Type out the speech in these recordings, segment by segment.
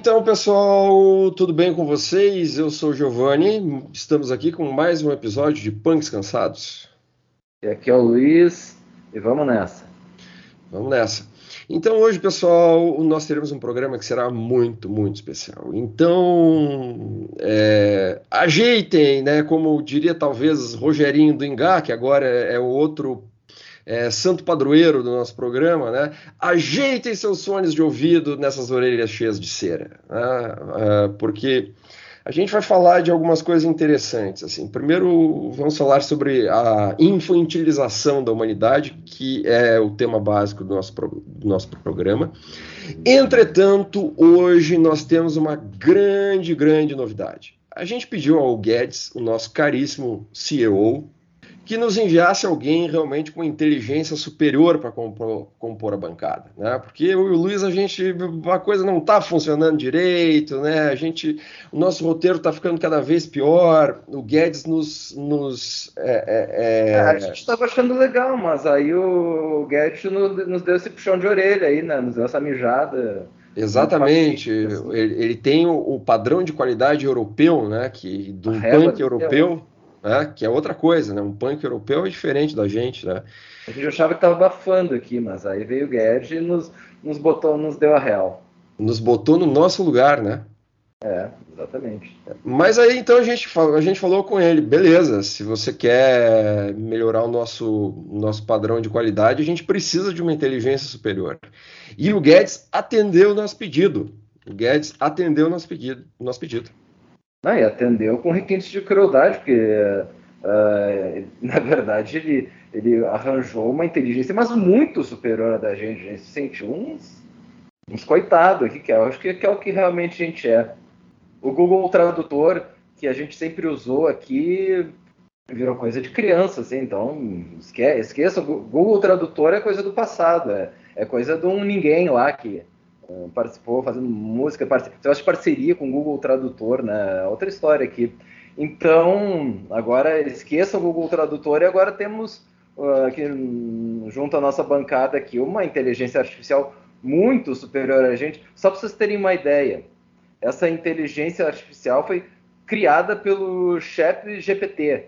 Então, pessoal, tudo bem com vocês? Eu sou o Giovanni, estamos aqui com mais um episódio de Punks Cansados. E aqui é o Luiz, e vamos nessa. Vamos nessa. Então, hoje, pessoal, nós teremos um programa que será muito, muito especial. Então, é, ajeitem, né? Como diria talvez Rogerinho do Ingá, que agora é o outro é, santo padroeiro do nosso programa, né? Ajeitem seus fones de ouvido nessas orelhas cheias de cera, né? é, porque a gente vai falar de algumas coisas interessantes. Assim, primeiro, vamos falar sobre a infantilização da humanidade, que é o tema básico do nosso, do nosso programa. Entretanto, hoje nós temos uma grande, grande novidade. A gente pediu ao Guedes, o nosso caríssimo CEO, que nos enviasse alguém realmente com inteligência superior para compor, compor, a bancada, né? Porque eu e o Luiz a gente a coisa não está funcionando direito, né? A gente o nosso roteiro está ficando cada vez pior. O Guedes nos, nos é, é, é... a gente estava achando legal, mas aí o Guedes nos, deu esse puxão de orelha aí, né? Nos deu essa mijada. Exatamente, ele, ele, tem o, o, padrão de qualidade europeu, né? Que do punk europeu né? que é outra coisa, né? Um punk europeu é diferente da gente, né? A gente achava que estava abafando aqui, mas aí veio o Guedes e nos, nos botou, nos deu a real. Nos botou no nosso lugar, né? É, exatamente. Mas aí então a gente, a gente falou com ele, beleza, se você quer melhorar o nosso, nosso padrão de qualidade, a gente precisa de uma inteligência superior. E o Guedes atendeu o nosso pedido. O Guedes atendeu o nosso pedido. Nosso pedido. Não, e atendeu com requintes de crueldade, porque uh, na verdade ele, ele arranjou uma inteligência, mas muito superior à da gente. A gente se sentiu uns, uns coitados aqui, que eu acho que, que é o que realmente a gente é. O Google Tradutor, que a gente sempre usou aqui, virou coisa de criança, assim, então esqueça, o Google Tradutor é coisa do passado, é, é coisa de um ninguém lá que participou fazendo música, parce... de parceria com o Google Tradutor, né? Outra história aqui. Então, agora esqueça o Google Tradutor e agora temos uh, aqui junto à nossa bancada aqui uma inteligência artificial muito superior a gente. Só para vocês terem uma ideia, essa inteligência artificial foi criada pelo Chat GPT,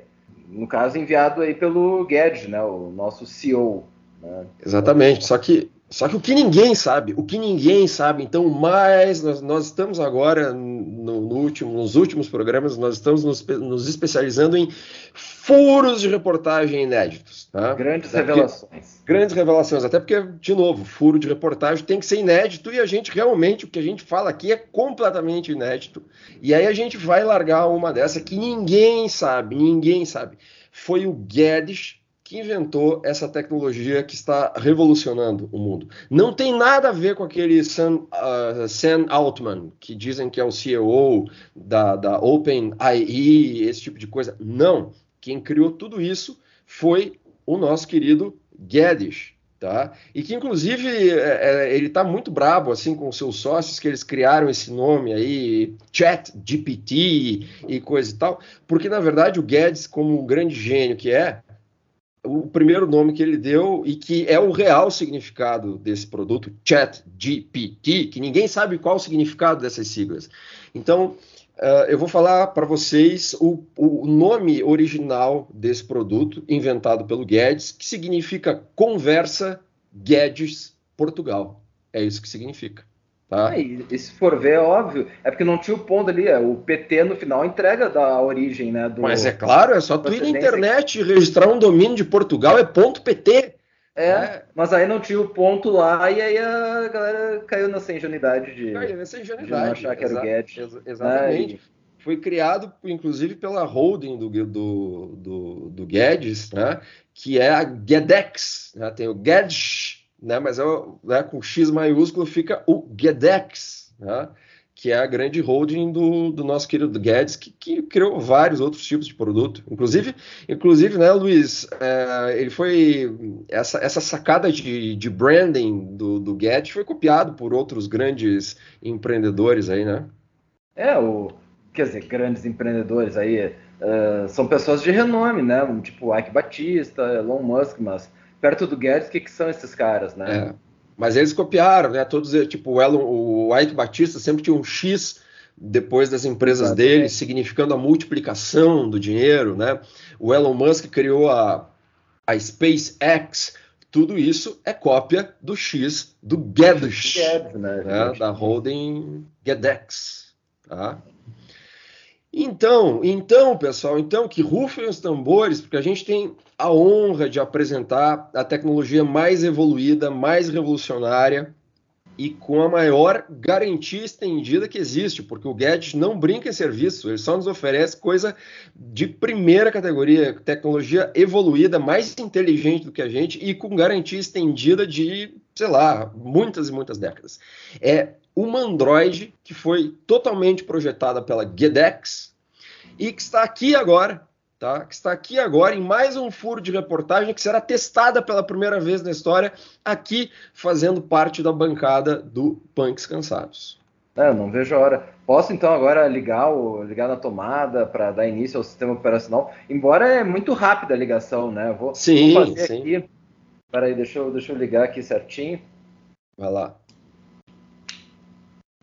no caso enviado aí pelo Guedes, né, o nosso CEO. Né? Exatamente. Só que só que o que ninguém sabe, o que ninguém sabe, então, mais nós, nós estamos agora, no, no, último, nos últimos programas, nós estamos nos, nos, especializando em furos de reportagem inéditos. Tá? Grandes até revelações. Porque, grandes revelações, até porque, de novo, furo de reportagem tem que ser inédito e a gente realmente, o que a gente fala aqui é completamente inédito. E aí a gente vai largar uma dessa que ninguém sabe, ninguém sabe. Foi o Guedes que inventou essa tecnologia que está revolucionando o mundo. Não tem nada a ver com aquele Sam, uh, Sam Altman, que dizem que é o CEO da, da OpenAI, esse tipo de coisa. Não. Quem criou tudo isso foi o nosso querido Guedes, tá? E que inclusive é, é ele está muito brabo assim com seus sócios que eles criaram esse nome aí, Chat GPT e coisa e tal, porque na verdade o Guedes, como um grande gênio que é, o primeiro nome que ele deu e que é o real significado desse produto, ChatGPT, que ninguém sabe qual o significado dessas siglas. Então, uh, eu vou falar para vocês o, o, nome original desse produto, inventado pelo Guedes, que significa Conversa Guedes Portugal. É isso que significa. Tá? É, e, se for ver, é óbvio, é porque não tinha o ponto ali, é, o PT no final entrega da origem, né? Do, Mas é claro, é só tu ir na internet e registrar um domínio de Portugal, é ponto PT. É, é, mas aí não tinha o ponto lá e aí a galera caiu nessa ingenuidade de, caiu nessa ingenuidade, de não achar que era o Guedes. Ex exatamente. Né? Foi criado, inclusive, pela holding do, do, do, do Guedes, né? que é a Guedex. Né? Tem o Guedes né, mas é, né, com X maiúsculo fica o Guedex, né, que é a grande holding do, do nosso querido Guedes, que, que, criou vários outros tipos de produto. Inclusive, inclusive né, Luiz, é, ele foi. Essa, essa sacada de, de branding do, do Guedes foi copiado por outros grandes empreendedores aí, né? É, o, quer dizer, grandes empreendedores aí. Uh, são pessoas de renome, né? Tipo Ike Batista, Elon Musk, mas perto do Guedes, o que, que são esses caras, né? Mas eles copiaram, né? Todos, tipo, o, Elon, o Ike Batista sempre tinha um X depois das empresas Exatamente. dele, significando a multiplicação do dinheiro, né? O Elon Musk criou a, a SpaceX, tudo isso é cópia do X do Guedes, né, né, da holding Gedex, tá? Então, então, pessoal, então que rufem os tambores, porque a gente tem a honra de apresentar a tecnologia mais evoluída, mais revolucionária e com a maior garantia estendida que existe, porque o Guedes não brinca em serviço, ele só nos oferece coisa de primeira categoria, tecnologia evoluída, mais inteligente do que a gente e com garantia estendida de, sei lá, muitas e muitas décadas. É uma Android que foi totalmente projetada pela Gedex e que está aqui agora, tá? Que está aqui agora em mais um furo de reportagem que será testada pela primeira vez na história aqui fazendo parte da bancada do Punks Cansados. É, não vejo a hora. Posso então agora ligar, o, ligar na tomada para dar início ao sistema operacional, embora é muito rápida a ligação, né? Vou, sim, vou fazer sim. aqui. Peraí, deixa eu, deixa eu ligar aqui certinho. Vai lá.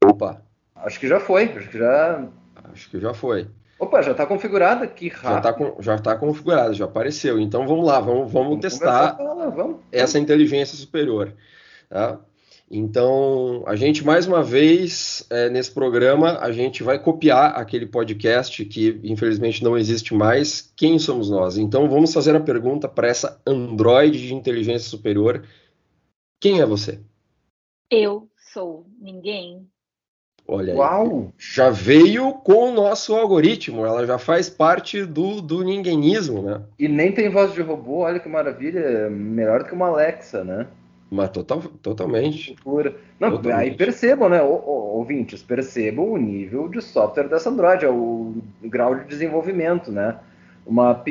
Opa. Acho que já foi, acho que já. Acho que já foi. Opa, já está configurada aqui rápido. Já está tá configurado, já apareceu. Então vamos lá, vamos, vamos, vamos testar vamos. essa inteligência superior. Tá? Então, a gente, mais uma vez, é, nesse programa, a gente vai copiar aquele podcast que, infelizmente, não existe mais. Quem somos nós? Então, vamos fazer a pergunta para essa Android de inteligência superior. Quem é você? Eu sou ninguém. Olha Uau. aí. Já veio com o nosso algoritmo, ela já faz parte do, do ninguémismo, né? E nem tem voz de robô, olha que maravilha, melhor do que uma Alexa, né? Mas total, totalmente. Não, totalmente. aí percebam, né, ouvintes, percebam o nível de software dessa Android, é o grau de desenvolvimento, né? Uma,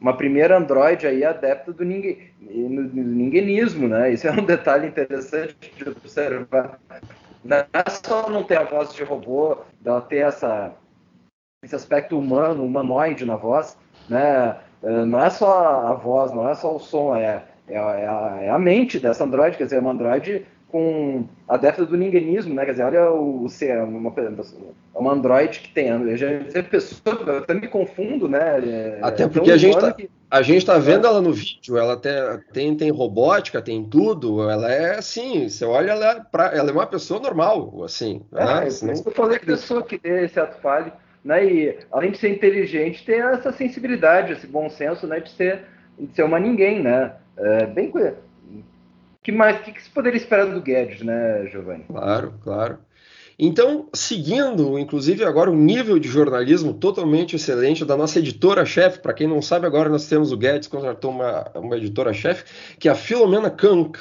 uma primeira Android aí adepta do, ninguém, do ninguémismo, né? Isso é um detalhe interessante de observar não é só não ter a voz de robô, ela ter essa, esse aspecto humano, humanoide na voz, né? É, não é só a voz, não é só o som, é, é, é, a, é a, mente dessa Android, quer dizer, é uma Android com adepta do ninguémismo, né? Quer dizer, olha o ser, uma, uma Android que tem, eu já pessoa, eu até me confundo, né? É, até é porque a gente tá, que... a gente tá vendo ela no vídeo, ela tem, tem, tem robótica, tem tudo, ela é assim, você olha ela, é pra, ela é uma pessoa normal, assim. É, né? Senão... eu falei que pessoa que tem esse ato falho, né? E além de ser inteligente, tem essa sensibilidade, esse bom senso, né? De ser, de ser uma ninguém, né? É, bem que mais? Que, que se poderia esperar do Guedes, né, Giovanni? Claro, claro. Então, seguindo, inclusive, agora o nível de jornalismo totalmente excelente da nossa editora-chefe. Para quem não sabe, agora nós temos o Guedes contratou uma, uma editora-chefe, que é a Filomena Kank,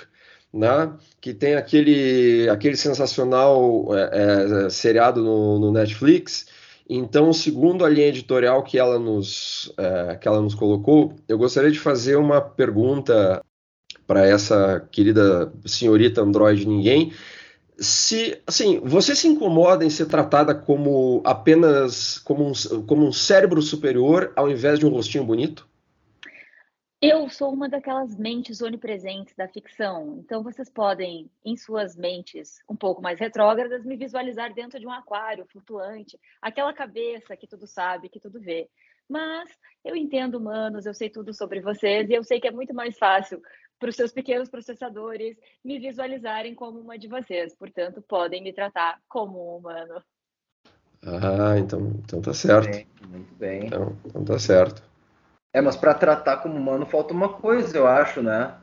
né? que tem aquele, aquele sensacional é, é, seriado no, no, Netflix. Então, segundo a linha editorial que ela, nos, é, que ela nos colocou, eu gostaria de fazer uma pergunta para essa querida senhorita Android ninguém. Se, assim, você se incomoda em ser tratada como apenas como um, como um cérebro superior ao invés de um rostinho bonito? Eu sou uma daquelas mentes onipresentes da ficção. Então vocês podem, em suas mentes um pouco mais retrógradas, me visualizar dentro de um aquário flutuante, aquela cabeça que tudo sabe, que tudo vê. Mas eu entendo humanos, eu sei tudo sobre vocês e eu sei que é muito mais fácil para os seus pequenos processadores me visualizarem como uma de vocês. Portanto, podem me tratar como um humano. Ah, então, então tá certo. Muito bem. Muito bem. Então, então tá certo. É, mas para tratar como humano falta uma coisa, eu acho, né?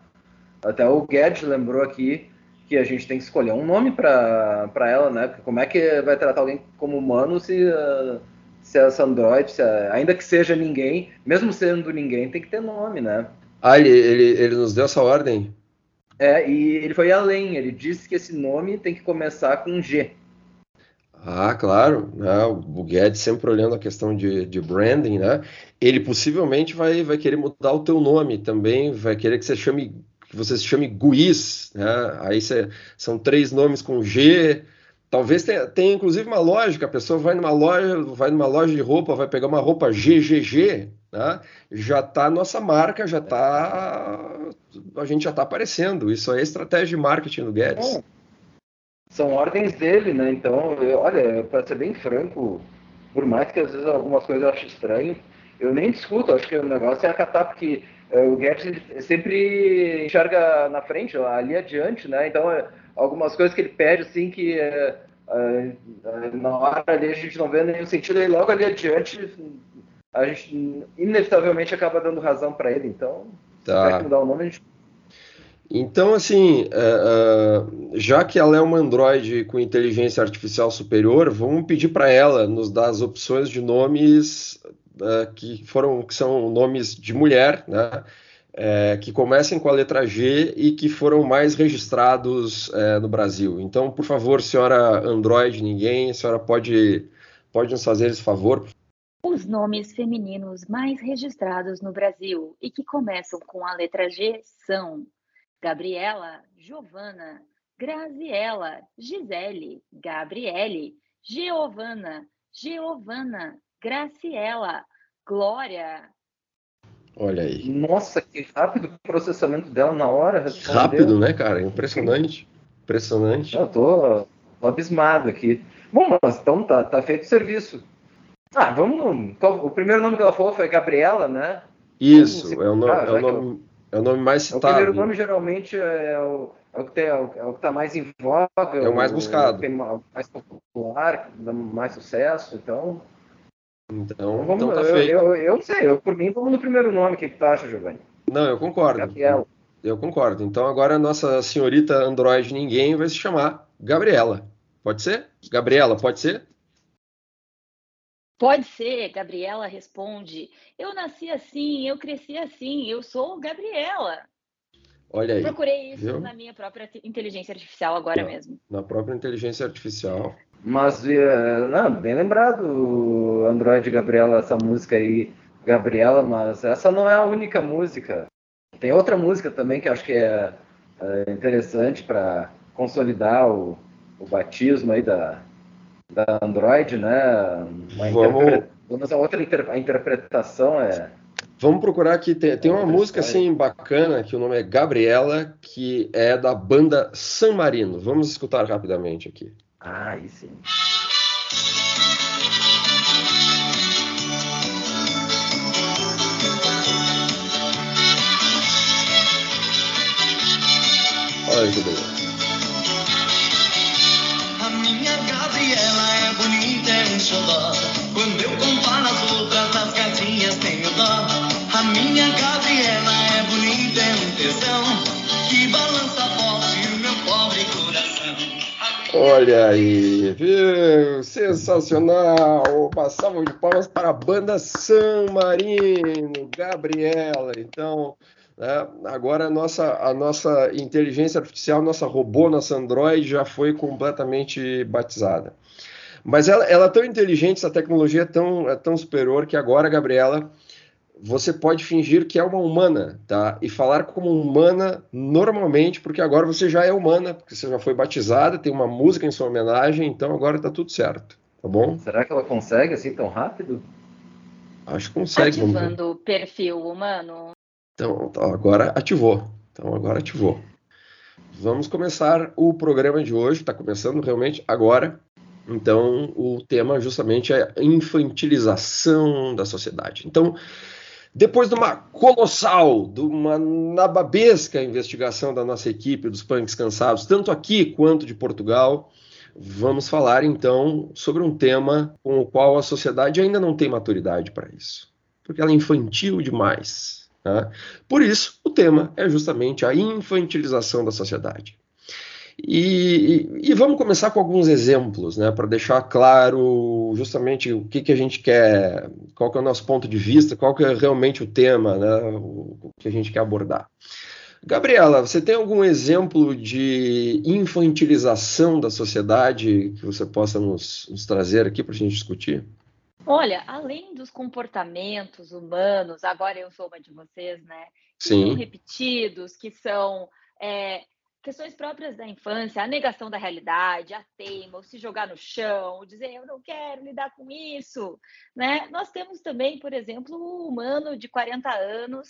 Até o Guedes lembrou aqui que a gente tem que escolher um nome para ela, né? Porque como é que vai tratar alguém como humano se, se essa Android, se, uh, ainda que seja ninguém, mesmo sendo ninguém, tem que ter nome, né? Ah, ele, ele, ele nos deu essa ordem? É, e ele foi além, ele disse que esse nome tem que começar com G. Ah, claro, né? o Guedes sempre olhando a questão de, de branding, né? Ele possivelmente vai, vai querer mudar o teu nome também, vai querer que você chame que você se chame Guiz, né? Aí você, são três nomes com G. Talvez tenha, tenha inclusive uma lógica, a pessoa vai numa loja, vai numa loja de roupa, vai pegar uma roupa GGG, né, já está nossa marca, já está a gente já está aparecendo. Isso é estratégia de marketing do Guedes. É. São ordens dele, né? Então, eu, olha, para ser bem franco, por mais que às vezes algumas coisas eu ache estranho, eu nem discuto. Acho que o negócio é acatar porque uh, o Guedes sempre enxerga na frente, ali adiante, né? Então, é, algumas coisas que ele pede assim que uh, na hora ali a gente não vê nenhum sentido, e logo ali adiante a gente inevitavelmente acaba dando razão para ele. Então, tá. se mudar o nome, a gente então, assim, uh, uh, já que ela é uma Android com inteligência artificial superior, vamos pedir para ela nos dar as opções de nomes uh, que foram que são nomes de mulher, né? É, que comecem com a letra G e que foram mais registrados é, no Brasil. Então, por favor, senhora Android, ninguém, a senhora pode, pode nos fazer esse favor? Os nomes femininos mais registrados no Brasil e que começam com a letra G são Gabriela, Giovana, Graziela, Gisele, Gabriele, Giovana, Giovana, Graciela, Glória. Olha aí. Nossa, que rápido o processamento dela na hora. Rápido, né, cara? Impressionante. Impressionante. Eu tô, tô abismado aqui. Bom, mas então tá, tá feito o serviço. Ah, vamos. O primeiro nome que ela falou foi Gabriela, né? Isso, é o nome, é o nome, é o nome mais citado. O primeiro nome geralmente é o, é o que tem, é o que está mais em voga. É o mais buscado. O mais popular, dá mais sucesso, então. Então, então, vamos, então tá eu, eu, eu, não sei, eu, por mim vamos no primeiro nome, o que, que tu acha, Giovanni? Não, eu concordo. Gabriela. Eu concordo. Então agora a nossa senhorita Android Ninguém vai se chamar Gabriela. Pode ser? Gabriela, pode ser? Pode ser, Gabriela responde. Eu nasci assim, eu cresci assim, eu sou Gabriela. Olha aí. Procurei isso viu? na minha própria inteligência artificial agora na, mesmo. Na própria inteligência artificial. Mas, uh, não, bem lembrado, Android Gabriela, essa música aí, Gabriela, mas essa não é a única música. Tem outra música também que acho que é, é interessante para consolidar o, o batismo aí da, da Android, né? Vamos... Interpre... outra inter... a interpretação é. Vamos procurar aqui. Tem, tem uma música assim bacana que o nome é Gabriela, que é da banda San Marino. Vamos escutar rapidamente aqui. Ah, aí sim. Olha que beleza. Xodó. Quando eu comparo as outras, as gatinhas tenho dó. A minha Gabriela é bonita, é um tesão. Que balança forte o meu pobre coração. Olha aí, viu? Sensacional! Passavam de palmas para a banda San Marino, Gabriela. Então, né, agora a nossa, a nossa inteligência artificial, nossa robô, nossa Android já foi completamente batizada. Mas ela, ela é tão inteligente, essa tecnologia é tão, é tão superior que agora, Gabriela, você pode fingir que é uma humana, tá? E falar como humana normalmente, porque agora você já é humana, porque você já foi batizada, tem uma música em sua homenagem, então agora tá tudo certo, tá bom? Será que ela consegue assim tão rápido? Acho que consegue. Ativando o perfil humano. Então, agora ativou. Então agora ativou. Vamos começar o programa de hoje, está começando realmente agora. Então, o tema justamente é a infantilização da sociedade. Então, depois de uma colossal, de uma nababesca investigação da nossa equipe dos punks cansados, tanto aqui quanto de Portugal, vamos falar então sobre um tema com o qual a sociedade ainda não tem maturidade para isso, porque ela é infantil demais. Né? Por isso, o tema é justamente a infantilização da sociedade. E, e, vamos começar com alguns exemplos, né, para deixar claro justamente o que, que a gente quer, qual que é o nosso ponto de vista, qual que é realmente o tema, né, o, que a gente quer abordar. Gabriela, você tem algum exemplo de infantilização da sociedade que você possa nos, nos trazer aqui para a gente discutir? Olha, além dos comportamentos humanos, agora eu sou uma de vocês, né? Que Sim. são repetidos, que são é, questões próprias da infância, a negação da realidade, a teima, o se jogar no chão, dizer eu não quero lidar com isso, né? Nós temos também, por exemplo, o humano de 40 anos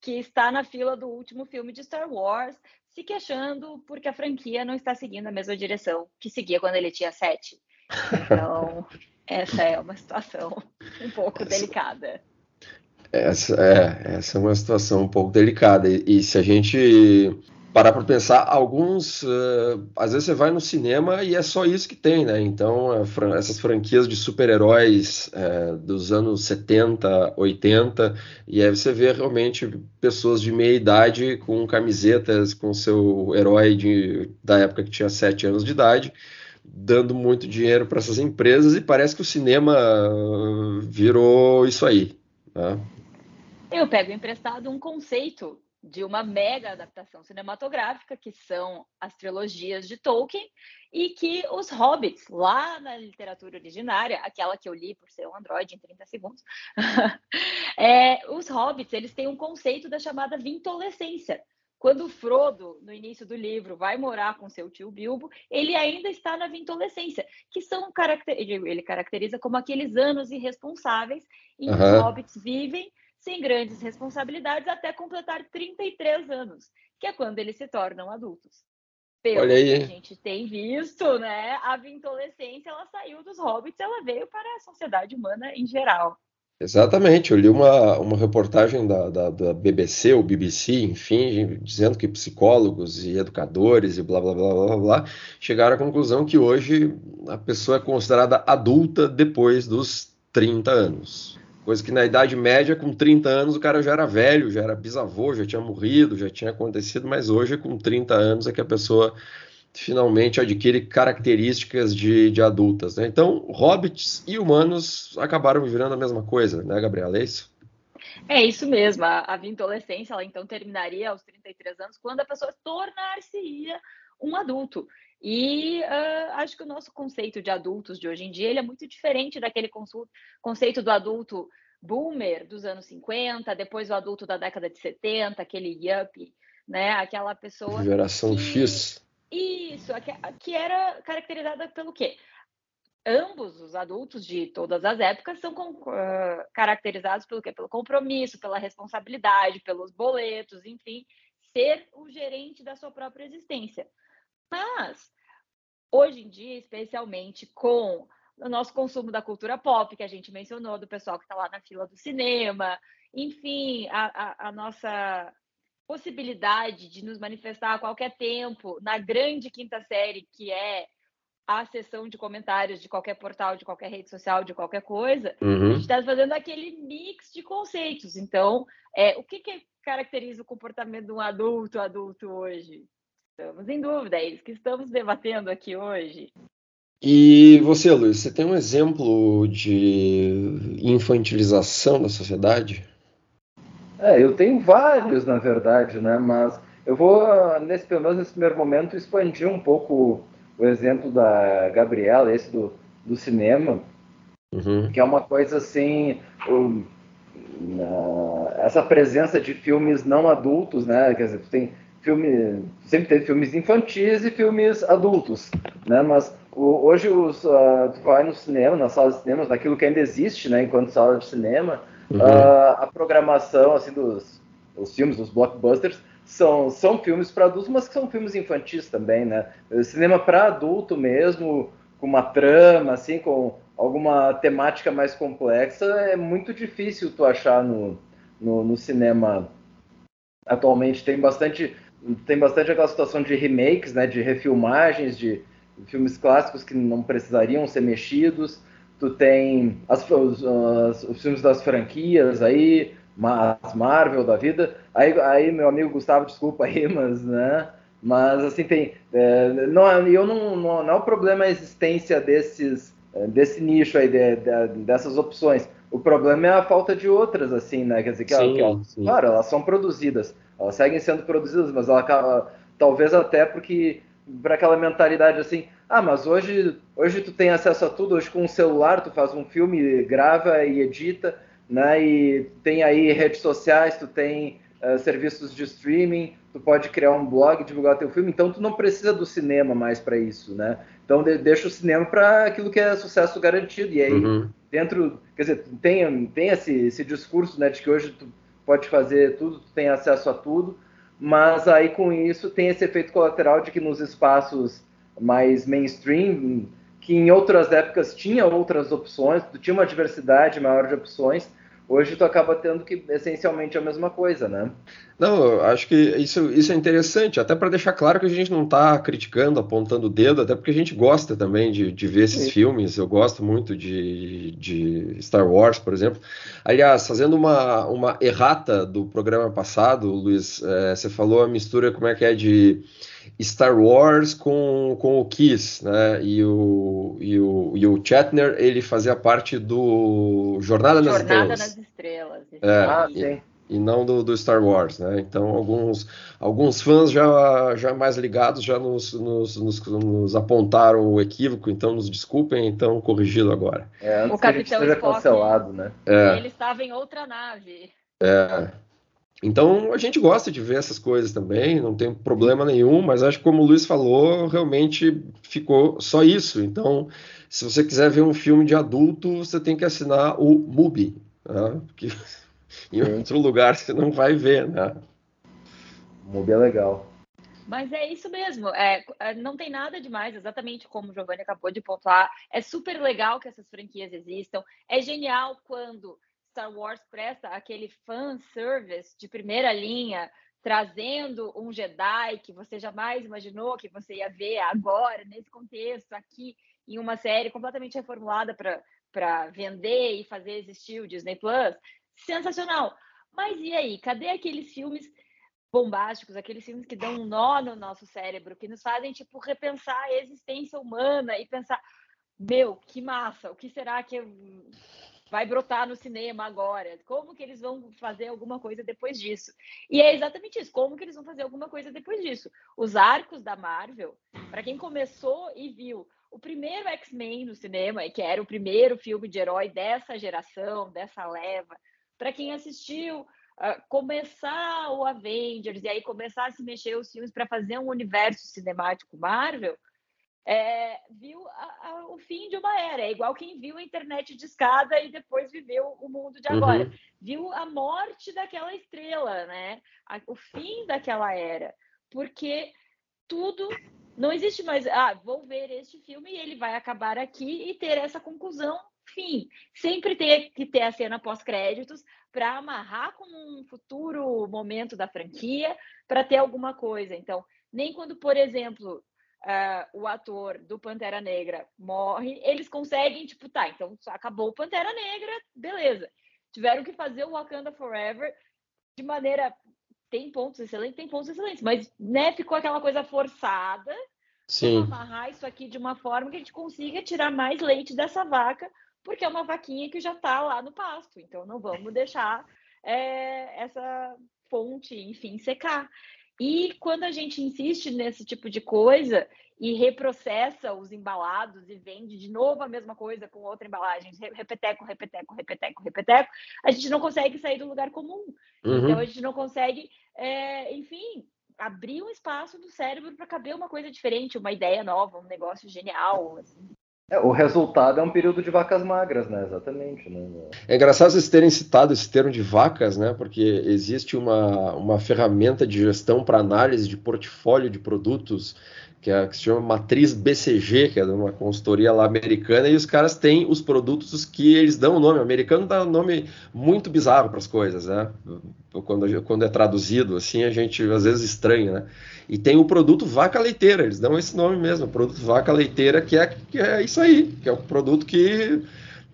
que está na fila do último filme de Star Wars, se queixando porque a franquia não está seguindo a mesma direção que seguia quando ele tinha sete. Então, essa é uma situação um pouco delicada. Essa é, essa é uma situação um pouco delicada. E, e se a gente parar para pensar, alguns. Uh, às vezes você vai no cinema e é só isso que tem, né? Então, essas franquias de super-heróis uh, dos anos 70, 80, e aí você vê realmente pessoas de meia idade com camisetas com seu herói de, da época que tinha 7 anos de idade. Dando muito dinheiro para essas empresas, e parece que o cinema virou isso aí. Né? Eu pego emprestado um conceito de uma mega adaptação cinematográfica, que são as trilogias de Tolkien, e que os hobbits, lá na literatura originária, aquela que eu li por ser um androide em 30 segundos, é, os hobbits eles têm um conceito da chamada vintolescência. Quando Frodo, no início do livro, vai morar com seu tio Bilbo, ele ainda está na vintolescência, que são caracter... ele caracteriza como aqueles anos irresponsáveis em que uhum. os hobbits vivem sem grandes responsabilidades até completar 33 anos, que é quando eles se tornam adultos. Pelo Olha aí. que a gente tem visto, né, a vintolescência ela saiu dos hobbits, ela veio para a sociedade humana em geral. Exatamente, eu li uma, uma reportagem da, da, da BBC, ou BBC, enfim, dizendo que psicólogos e educadores e blá blá blá blá blá chegaram à conclusão que hoje a pessoa é considerada adulta depois dos 30 anos. Coisa que na Idade Média, com 30 anos, o cara já era velho, já era bisavô, já tinha morrido, já tinha acontecido, mas hoje, com 30 anos, é que a pessoa finalmente adquire características de, de adultas. Né? Então, hobbits e humanos acabaram virando a mesma coisa, né, Gabriela? É isso? É isso mesmo. A, a vintolescência, ela então terminaria aos 33 anos, quando a pessoa tornar-se-ia um adulto. E uh, acho que o nosso conceito de adultos de hoje em dia ele é muito diferente daquele conceito do adulto boomer dos anos 50, depois o adulto da década de 70, aquele yuppie, né? Aquela pessoa. Geração que... X. Isso, que era caracterizada pelo quê? Ambos os adultos de todas as épocas são uh, caracterizados pelo quê? Pelo compromisso, pela responsabilidade, pelos boletos, enfim, ser o gerente da sua própria existência. Mas, hoje em dia, especialmente com o nosso consumo da cultura pop, que a gente mencionou, do pessoal que está lá na fila do cinema, enfim, a, a, a nossa possibilidade de nos manifestar a qualquer tempo na grande quinta série, que é a sessão de comentários de qualquer portal, de qualquer rede social, de qualquer coisa, uhum. a gente está fazendo aquele mix de conceitos. Então, é, o que, que caracteriza o comportamento de um adulto adulto hoje? Estamos em dúvida, é isso que estamos debatendo aqui hoje. E você, Luiz, você tem um exemplo de infantilização da sociedade? É, eu tenho vários, na verdade, né? Mas eu vou, nesse, pelo menos nesse primeiro momento, expandir um pouco o exemplo da Gabriela, esse do, do cinema, uhum. que é uma coisa assim. Um, essa presença de filmes não adultos, né? Quer dizer, tem filme, sempre teve filmes infantis e filmes adultos, né? Mas o, hoje os, uh, tu vai no cinema, nas salas de cinema, naquilo que ainda existe, né? Enquanto sala de cinema, uhum. uh, a programação assim dos os filmes, os blockbusters, são, são filmes para adultos, mas que são filmes infantis também, né? Cinema para adulto mesmo, com uma trama, assim, com alguma temática mais complexa, é muito difícil tu achar no, no, no cinema atualmente. Tem bastante tem bastante aquela situação de remakes, né, de refilmagens de filmes clássicos que não precisariam ser mexidos. Tu tem as, os, os, os, filmes das franquias aí, as Marvel da vida. Aí, aí meu amigo Gustavo, desculpa aí, mas, né, mas assim tem, é, não, eu não, não, não é o problema a existência desses é, desse nicho aí de, de, dessas opções. O problema é a falta de outras, assim, né? Quer dizer que, sim, que claro, elas são produzidas, elas seguem sendo produzidas, mas ela acaba, talvez até porque para aquela mentalidade assim, ah, mas hoje, hoje tu tem acesso a tudo, hoje com um celular tu faz um filme, grava e edita, né? E tem aí redes sociais, tu tem uh, serviços de streaming, tu pode criar um blog, divulgar teu filme, então tu não precisa do cinema mais para isso, né? Então de, deixa o cinema para aquilo que é sucesso garantido. E aí, uhum. dentro, quer dizer, tem, tem esse, esse discurso né, de que hoje tu pode fazer tudo, tu tem acesso a tudo, mas aí com isso tem esse efeito colateral de que nos espaços mais mainstream, que em outras épocas tinha outras opções, tu tinha uma diversidade maior de opções, hoje tu acaba tendo que essencialmente a mesma coisa, né? Não, acho que isso, isso é interessante, até para deixar claro que a gente não está criticando, apontando o dedo, até porque a gente gosta também de, de ver esses Sim. filmes, eu gosto muito de, de Star Wars, por exemplo. Aliás, fazendo uma, uma errata do programa passado, Luiz, é, você falou a mistura, como é que é, de Star Wars com, com o Kiss, né? E o, e, o, e o Shatner, ele fazia parte do Jornada, nas Estrelas. Jornada nas Estrelas. É, ah, sim. E, e não do, do, Star Wars, né? Então, alguns, alguns fãs já, já mais ligados já nos, nos, nos, nos apontaram o equívoco, então nos desculpem, então corrigido agora. É, antes o que a gente seja Spock, cancelado, né? É. Ele estava em outra nave. É, então a gente gosta de ver essas coisas também, não tem problema nenhum, mas acho que como o Luiz falou, realmente ficou só isso. Então, se você quiser ver um filme de adulto, você tem que assinar o MUBI, né? porque em outro lugar você não vai ver, né? O MUBI é legal. Mas é isso mesmo, é, é, não tem nada demais, exatamente como o Giovanni acabou de pontuar. É super legal que essas franquias existam. É genial quando Star Wars presta aquele fan service de primeira linha, trazendo um Jedi que você jamais imaginou que você ia ver agora, nesse contexto, aqui, em uma série completamente reformulada para vender e fazer existir o Disney Plus. Sensacional! Mas e aí? Cadê aqueles filmes bombásticos, aqueles filmes que dão um nó no nosso cérebro, que nos fazem, tipo, repensar a existência humana e pensar, meu, que massa, o que será que vai brotar no cinema agora? Como que eles vão fazer alguma coisa depois disso? E é exatamente isso, como que eles vão fazer alguma coisa depois disso? Os arcos da Marvel, para quem começou e viu o primeiro X-Men no cinema, que era o primeiro filme de herói dessa geração, dessa leva, para quem assistiu Uh, começar o Avengers e aí começar a se mexer os filmes para fazer um universo cinemático Marvel, é, viu a, a, o fim de uma era. É igual quem viu a internet de escada e depois viveu o mundo de agora. Uhum. Viu a morte daquela estrela, né? A, o fim daquela era. Porque tudo. Não existe mais. Ah, vou ver este filme e ele vai acabar aqui e ter essa conclusão. Fim. Sempre tem que ter a cena pós-créditos para amarrar com um futuro momento da franquia, para ter alguma coisa. Então, nem quando, por exemplo, uh, o ator do Pantera Negra morre, eles conseguem, tipo, tá, então acabou o Pantera Negra, beleza. Tiveram que fazer o Wakanda Forever de maneira. Tem pontos excelentes, tem pontos excelentes, mas né, ficou aquela coisa forçada. Sim. Vamos amarrar isso aqui de uma forma que a gente consiga tirar mais leite dessa vaca, porque é uma vaquinha que já está lá no pasto. Então não vamos deixar é, essa fonte, enfim, secar. E quando a gente insiste nesse tipo de coisa e reprocessa os embalados e vende de novo a mesma coisa com outra embalagem, repeteco, repeteco, repeteco, repeteco, a gente não consegue sair do lugar comum. Uhum. Então a gente não consegue, é, enfim, abrir um espaço do cérebro para caber uma coisa diferente, uma ideia nova, um negócio genial. Assim. É, o resultado é um período de vacas magras, né? Exatamente. Né? É engraçado vocês terem citado esse termo de vacas, né? Porque existe uma, uma ferramenta de gestão para análise de portfólio de produtos que, é, que se chama Matriz BCG, que é uma consultoria lá americana, e os caras têm os produtos que eles dão o nome. O americano dá um nome muito bizarro para as coisas, né? Quando, quando é traduzido, assim, a gente às vezes estranha, né? E tem o produto vaca leiteira, eles dão esse nome mesmo, produto vaca leiteira, que é, que é isso aí, que é o produto que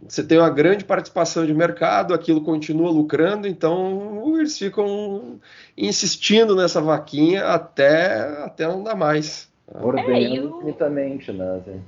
você tem uma grande participação de mercado, aquilo continua lucrando, então eles ficam insistindo nessa vaquinha até, até não dar mais. Ordenando é, infinitamente, né? Assim.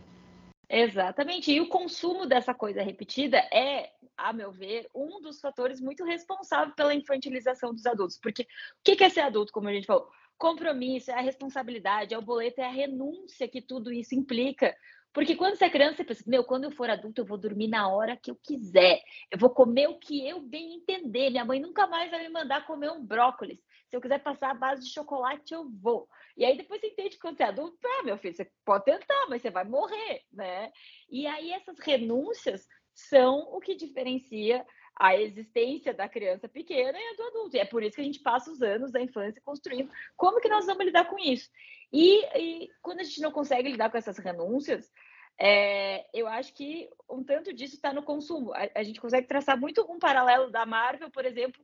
Exatamente. E o consumo dessa coisa repetida é, a meu ver, um dos fatores muito responsável pela infantilização dos adultos. Porque o que é ser adulto, como a gente falou? Compromisso, é a responsabilidade, é o boleto, é a renúncia que tudo isso implica. Porque quando você é criança, você pensa, meu, quando eu for adulto, eu vou dormir na hora que eu quiser. Eu vou comer o que eu bem entender. Minha mãe nunca mais vai me mandar comer um brócolis. Se eu quiser passar a base de chocolate, eu vou. E aí depois você entende que quando você é adulto, ah, meu filho, você pode tentar, mas você vai morrer, né? E aí essas renúncias são o que diferencia a existência da criança pequena e a do adulto. E é por isso que a gente passa os anos da infância construindo como que nós vamos lidar com isso. E, e quando a gente não consegue lidar com essas renúncias, é, eu acho que um tanto disso está no consumo. A, a, gente consegue traçar muito um paralelo da Marvel, por exemplo,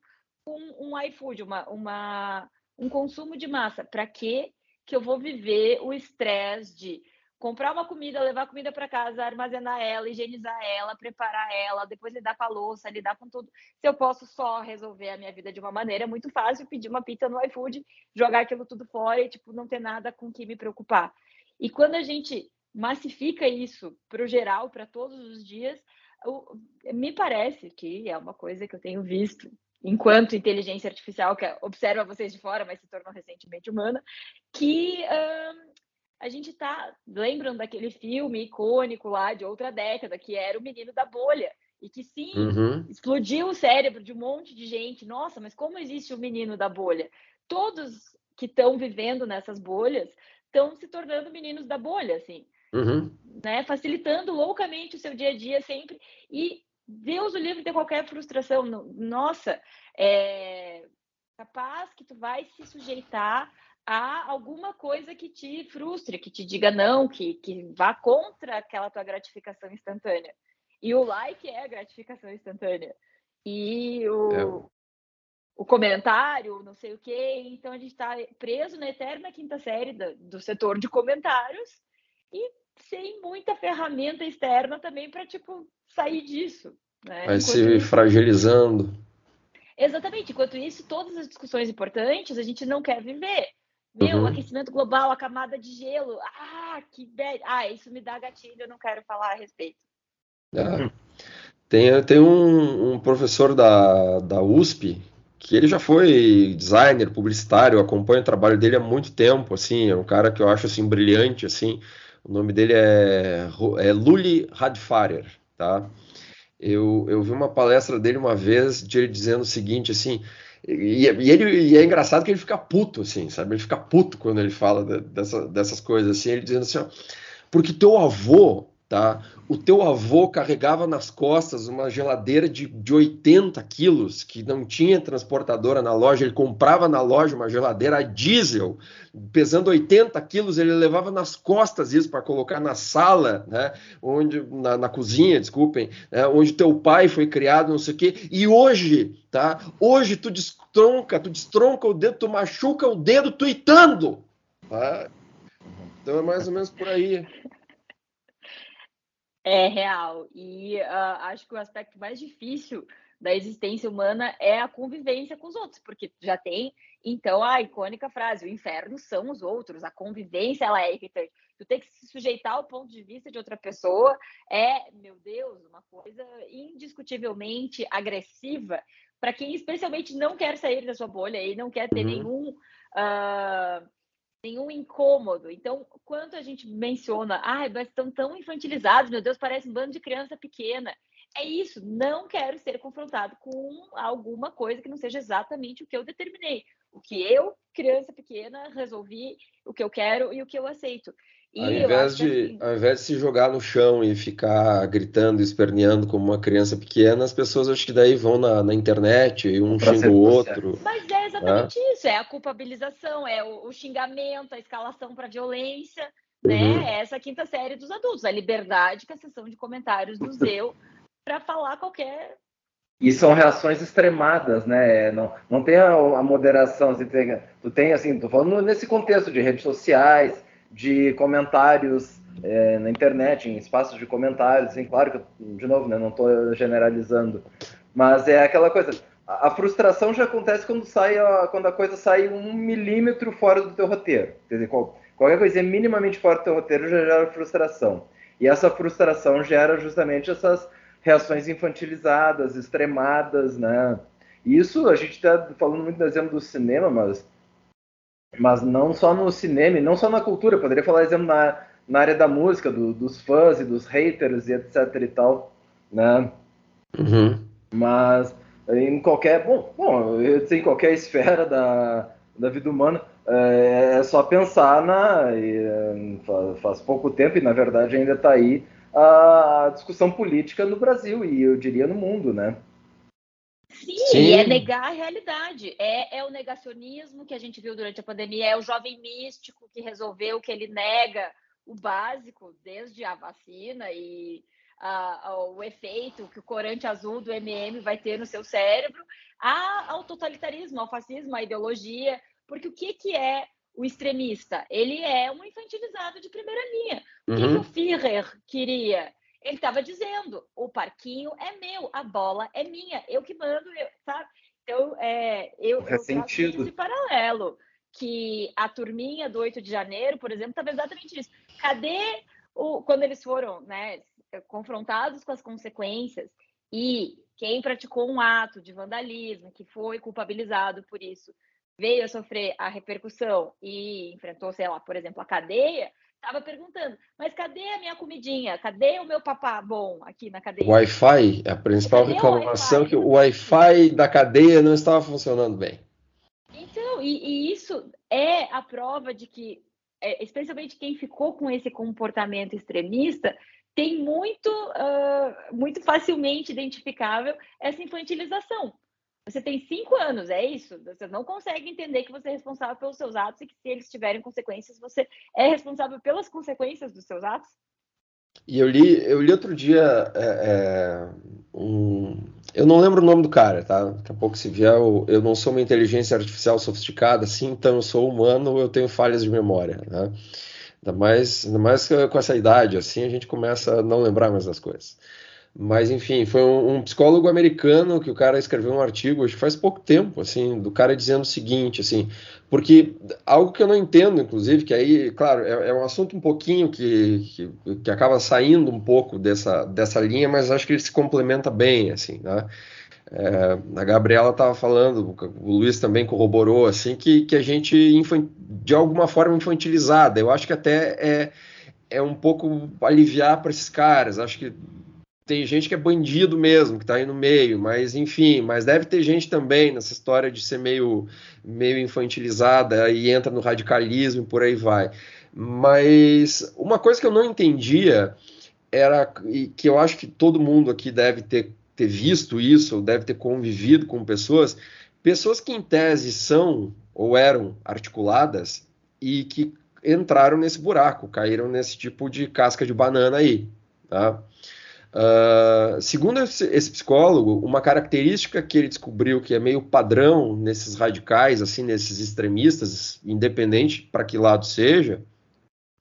com um iFood, uma, uma, um consumo de massa. Para que que eu vou viver o estresse de comprar uma comida, levar a comida para casa, armazenar ela, higienizar ela, preparar ela, depois lidar com a louça, lidar com tudo. Se eu posso só resolver a minha vida de uma maneira, é muito fácil pedir uma pizza no iFood, jogar aquilo tudo fora e tipo não ter nada com que me preocupar. E quando a gente massifica isso para o geral, para todos os dias, me parece que é uma coisa que eu tenho visto enquanto inteligência artificial que observa vocês de fora, mas se tornou recentemente humana, que a gente tá. Lembram daquele filme icônico lá de outra década, que era o menino da bolha? E que sim, uhum. explodiu o cérebro de um monte de gente. Nossa, mas como existe o menino da bolha? Todos que estão vivendo nessas bolhas estão se tornando meninos da bolha, assim. Uhum. Né? Facilitando loucamente o seu dia a dia sempre. E Deus o livre de qualquer frustração. Nossa, é capaz que tu vai se sujeitar a alguma coisa que te frustre, que te diga não, que, que vá contra aquela tua gratificação instantânea. E o like é a gratificação instantânea. E o, é. o comentário, não sei o quê. Então a gente está preso na eterna quinta série do, do setor de comentários e sem muita ferramenta externa também para tipo sair disso. Né? Vai Enquanto se isso... fragilizando. Exatamente. Enquanto isso, todas as discussões importantes a gente não quer viver. Meu, uhum. aquecimento global, a camada de gelo. Ah, que bad. Ah, isso me dá gatilho, eu não quero falar a respeito. É. Tem, tem um, um, professor da, da USP que ele já foi designer, publicitário, acompanho o trabalho dele há muito tempo, assim, é um cara que eu acho assim brilhante, assim. O nome dele é, é Luli Radfarer, tá? Eu, eu vi uma palestra dele uma vez de ele dizendo o seguinte, assim, e, e, ele, e é engraçado que ele fica puto, assim, sabe? Ele fica puto quando ele fala de, dessa, dessas coisas, assim, ele dizendo assim, ó, porque teu avô, tá? O teu avô carregava nas costas uma geladeira de, de 80 quilos, que não tinha transportadora na loja, ele comprava na loja uma geladeira a diesel, pesando 80 quilos, ele levava nas costas isso para colocar na sala, né? Onde, na, na cozinha, desculpem, né? onde teu pai foi criado, não sei o quê, e hoje, tá? Hoje tu destronca, tu destronca o dedo, tu machuca o dedo tuitando, tá? Então é mais ou menos por aí. É real. E uh, acho que o aspecto mais difícil da existência humana é a convivência com os outros, porque já tem, então, a icônica frase: o inferno são os outros, a convivência ela é irritante. Tu tem que se sujeitar ao ponto de vista de outra pessoa é, meu Deus, uma coisa indiscutivelmente agressiva para quem especialmente não quer sair da sua bolha e não quer ter uhum. nenhum. Uh, nenhum incômodo. Então, quando a gente menciona, ah, mas estão tão infantilizados, meu Deus, parece um bando de criança pequena. É isso, não quero ser confrontado com alguma coisa que não seja exatamente o que eu determinei. O que eu, criança pequena, resolvi, o que eu quero e o que eu aceito. Ao invés, de, assim... ao invés de se jogar no chão e ficar gritando, esperneando como uma criança pequena, as pessoas acho que daí vão na, na internet e um xinga o outro. Mas é exatamente é? isso, é a culpabilização, é o, o xingamento, a escalação para violência, né? Uhum. É essa quinta série dos adultos, a liberdade que a sessão de comentários nos deu para falar qualquer e são reações extremadas, né? Não, não tem a, a moderação. Assim, tem, tu tem, assim, tô falando nesse contexto de redes sociais, de comentários é, na internet, em espaços de comentários, assim, claro que, de novo, né, não estou generalizando, mas é aquela coisa, a, a, frustração já acontece quando, sai a, quando a coisa sai um milímetro fora do teu roteiro, quer dizer, qual, qualquer coisa minimamente fora do teu roteiro já gera frustração, e essa frustração gera justamente essas reações infantilizadas, extremadas, né, isso a gente está falando muito do exemplo do cinema, mas mas não só no cinema, não só na cultura, poderia falar, exemplo, na, na área da música, do, dos fãs e dos haters e etc e tal, né? Uhum. Mas em qualquer, bom, bom, eu sei, em qualquer esfera da, da vida humana. É, é só pensar na. E, faz pouco tempo, e na verdade ainda está aí, a discussão política no Brasil e eu diria no mundo, né? Sim, Sim. é negar a realidade. É, é o negacionismo que a gente viu durante a pandemia, é o jovem místico que resolveu que ele nega o básico, desde a vacina e o efeito que o corante azul do MM vai ter no seu cérebro, ao totalitarismo, ao fascismo, à ideologia, porque o que, que é o extremista? Ele é um infantilizado de primeira linha. O que, uhum. que o Führer queria? Ele estava dizendo: o parquinho é meu, a bola é minha, eu que mando, eu, sabe? Então, é, eu, eu sentido. esse paralelo, que a turminha do 8 de janeiro, por exemplo, estava exatamente isso. Cadê o, quando eles foram né, confrontados com as consequências e quem praticou um ato de vandalismo, que foi culpabilizado por isso, veio a sofrer a repercussão e enfrentou, sei lá, por exemplo, a cadeia, estava perguntando, mas cadê a minha comidinha? Cadê o meu papá bom aqui na cadeia? Wi-Fi, a principal cadê reclamação é que o Wi-Fi da cadeia não estava funcionando bem. Então, e, e isso é a prova de que, é, especialmente quem ficou com esse comportamento extremista, tem muito, uh, muito facilmente identificável essa infantilização. Você tem cinco anos, é isso? Você não consegue entender que você é responsável pelos seus atos e que se eles tiverem consequências, você é responsável pelas consequências dos seus atos? E eu li, eu li outro dia é, é, um, eu não lembro o nome do cara, tá? Daqui a pouco se vier, eu, eu não sou uma inteligência artificial sofisticada, assim, então eu sou humano, eu tenho falhas de memória, né? Ainda mais, ainda mais com essa idade, assim, a gente começa a não lembrar mais das coisas. Mas, enfim, foi um, um, psicólogo americano que o cara escreveu um artigo, acho que faz pouco tempo, assim, do cara dizendo o seguinte, assim, porque algo que eu não entendo, inclusive, que aí, claro, é, é um assunto um pouquinho que, que, que, acaba saindo um pouco dessa, dessa linha, mas acho que ele se complementa bem, assim, né? É, a Gabriela estava falando, o Luiz também corroborou, assim, que, que a gente, de alguma forma, infantilizada. Eu acho que até é, é um pouco aliviar para esses caras. Acho que tem gente que é bandido mesmo, que está aí no meio, mas enfim, mas deve ter gente também nessa história de ser meio, meio infantilizada e entra no radicalismo e por aí vai. Mas uma coisa que eu não entendia era, e que eu acho que todo mundo aqui deve ter ter visto isso, ou deve ter convivido com pessoas, pessoas que em tese são ou eram articuladas e que entraram nesse buraco, caíram nesse tipo de casca de banana aí. Tá? Uh, segundo esse, esse, psicólogo, uma característica que ele descobriu que é meio padrão nesses radicais, assim, nesses extremistas, independente para que lado seja,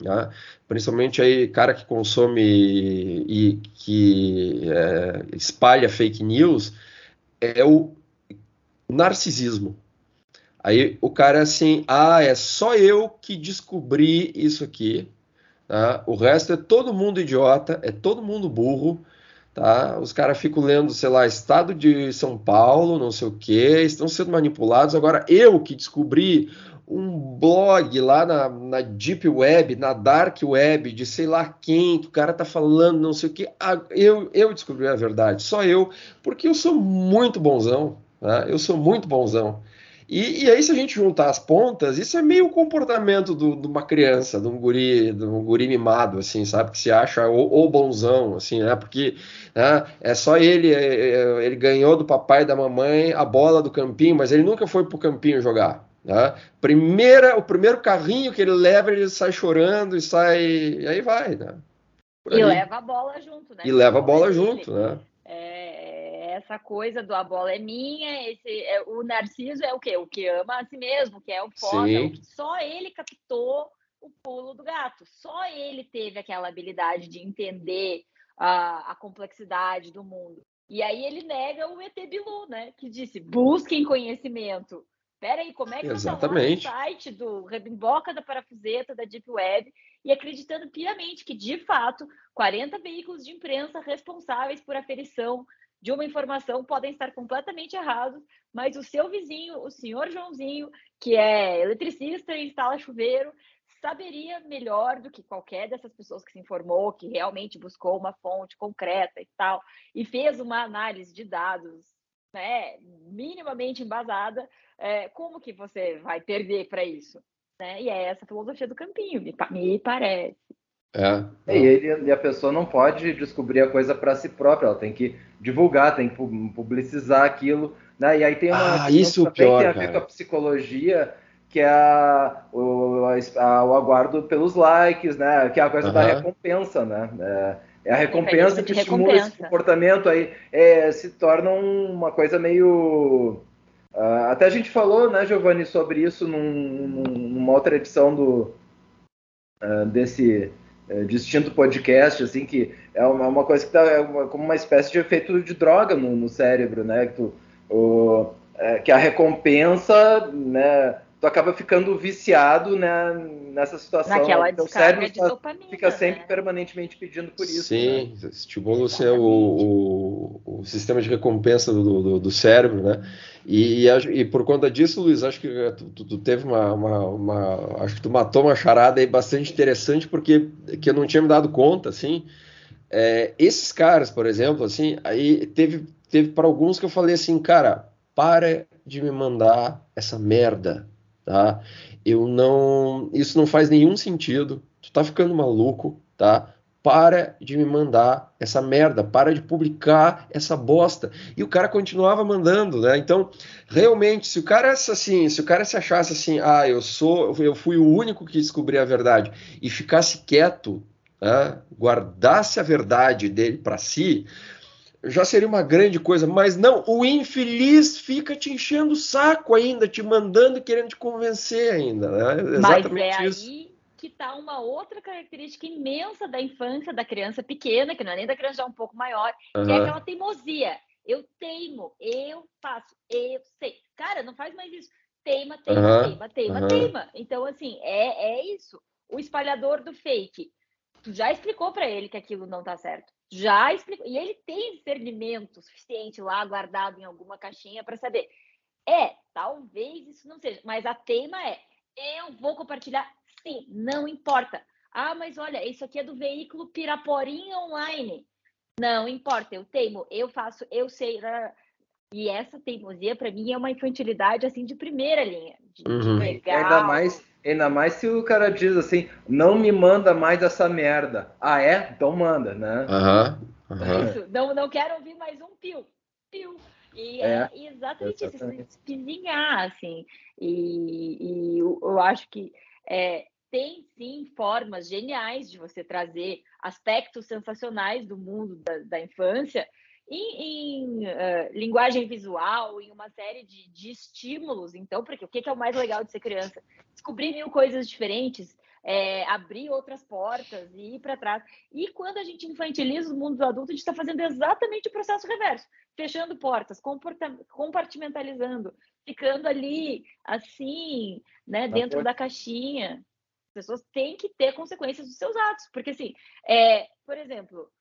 né? Principalmente aí cara que consome e que é, espalha fake news é o narcisismo. Aí o cara é assim, ah, é só eu que descobri isso aqui, tá? O resto é todo mundo idiota, é todo mundo burro, tá? Os caras ficam lendo, sei lá, Estado de São Paulo, não sei o que, estão sendo manipulados. Agora eu que descobri um blog lá na, na, Deep Web, na Dark Web, de sei lá quem, que o cara tá falando, não sei o que. Eu, eu descobri a verdade, só eu, porque eu sou muito bonzão, né? eu sou muito bonzão. E, e, aí, se a gente juntar as pontas, isso é meio o comportamento de uma criança, de um guri, de um guri mimado, assim, sabe? Que se acha o, o bonzão, assim, né? Porque né, é só ele, é, é, ele ganhou do papai e da mamãe a bola do campinho, mas ele nunca foi pro campinho jogar. Né? Primeira, o primeiro carrinho que ele leva, ele sai chorando e sai. E aí vai, né? E leva a bola junto, né? E leva a bola junto, né? Essa coisa do a bola é minha, esse, é, o Narciso é o quê? O que ama a si mesmo, que é o foda, é o que só ele captou o pulo do gato. Só ele teve aquela habilidade de entender a, a complexidade do mundo. E aí ele nega o ET Bilu, né? Que disse: busquem conhecimento. Espera aí, como é que Exatamente. tá lá no site do Rebimboca da Parafuseta, da Deep Web, e acreditando piamente que, de fato, 40 veículos de imprensa responsáveis por aferição de uma informação podem estar completamente errados, mas o seu vizinho, o senhor Joãozinho, que é eletricista e instala chuveiro, saberia melhor do que qualquer dessas pessoas que se informou, que realmente buscou uma fonte concreta e tal, e fez uma análise de dados né, minimamente embasada, é, como que você vai perder para isso? Né? E é essa filosofia do campinho, me, me parece. É. E, ele, e a pessoa não pode descobrir a coisa para si própria, ela tem que divulgar, tem que publicizar aquilo. Né? E aí tem uma ah, isso pior, tem a ver com a psicologia, que é a, o, a, o aguardo pelos likes, né? Que é a coisa da recompensa, né? É, é a recompensa que estimula recompensa. esse comportamento, aí é, se torna uma coisa meio. Uh, até a gente falou, né, Giovanni, sobre isso num, numa outra edição do, uh, desse distinto podcast, assim, que é uma, uma coisa que está é como uma espécie de efeito de droga no, no cérebro, né? Que, tu, o, é, que a recompensa, né? tu acaba ficando viciado né, nessa situação. Naquela Teu cérebro de dopamina, fica sempre né? permanentemente pedindo por isso. Sim, né? estimula o, seu, o, o, o, sistema de recompensa do, do, do cérebro, né? E, e, por conta disso, Luiz, acho que tu, tu teve uma, uma, uma, Acho que tu matou uma charada aí bastante interessante, porque que eu não tinha me dado conta, assim. É, esses caras, por exemplo, assim, aí teve, teve para alguns que eu falei assim, cara, para de me mandar essa merda tá? Eu não, isso não faz nenhum sentido. Tu tá ficando maluco, tá? Para de me mandar essa merda, para de publicar essa bosta. E o cara continuava mandando, né? Então, realmente, se o cara assim, se o cara se achasse assim, ah, eu sou, eu fui o único que descobri a verdade e ficasse quieto, né? guardasse a verdade dele para si, já seria uma grande coisa, mas não, o infeliz fica te enchendo o saco ainda, te mandando e querendo te convencer ainda. Né? Exatamente mas é isso. aí que está uma outra característica imensa da infância da criança pequena, que não é nem da criança já um pouco maior, uhum. que é aquela teimosia. Eu teimo, eu faço, eu sei. Cara, não faz mais isso. Teima, teima, uhum. teima, teima, uhum. teima. Então, assim, é, é isso. O espalhador do fake. Tu já explicou para ele que aquilo não tá certo já explicou. E ele tem discernimento suficiente lá guardado em alguma caixinha para saber. É, talvez isso não seja, mas a tema é: eu vou compartilhar, sim, não importa. Ah, mas olha, isso aqui é do veículo Piraporinha Online. Não importa, eu teimo, eu faço, eu sei. E essa teimosia, para mim, é uma infantilidade assim de primeira linha. De, uhum. de Ainda mais Ainda mais se o cara diz assim, não me manda mais essa merda. Ah, é? Então manda, né? Aham. Uhum, uhum. Isso, não, não quero ouvir mais um pio. Pio. E é, é exatamente, exatamente, isso, espizinhar, assim. E, e eu, eu, acho que é, tem sim formas geniais de você trazer aspectos sensacionais do mundo da, da infância em, em uh, linguagem visual, em uma série de, de estímulos. Então, porque o que é o mais legal de ser criança? Descobrir mil coisas diferentes, é, abrir outras portas e ir para trás. E quando a gente infantiliza o mundo do adulto, a gente está fazendo exatamente o processo reverso, fechando portas, compartimentalizando, ficando ali assim, né, tá dentro da caixinha. As pessoas têm que ter consequências dos seus atos, porque assim, é, por exemplo,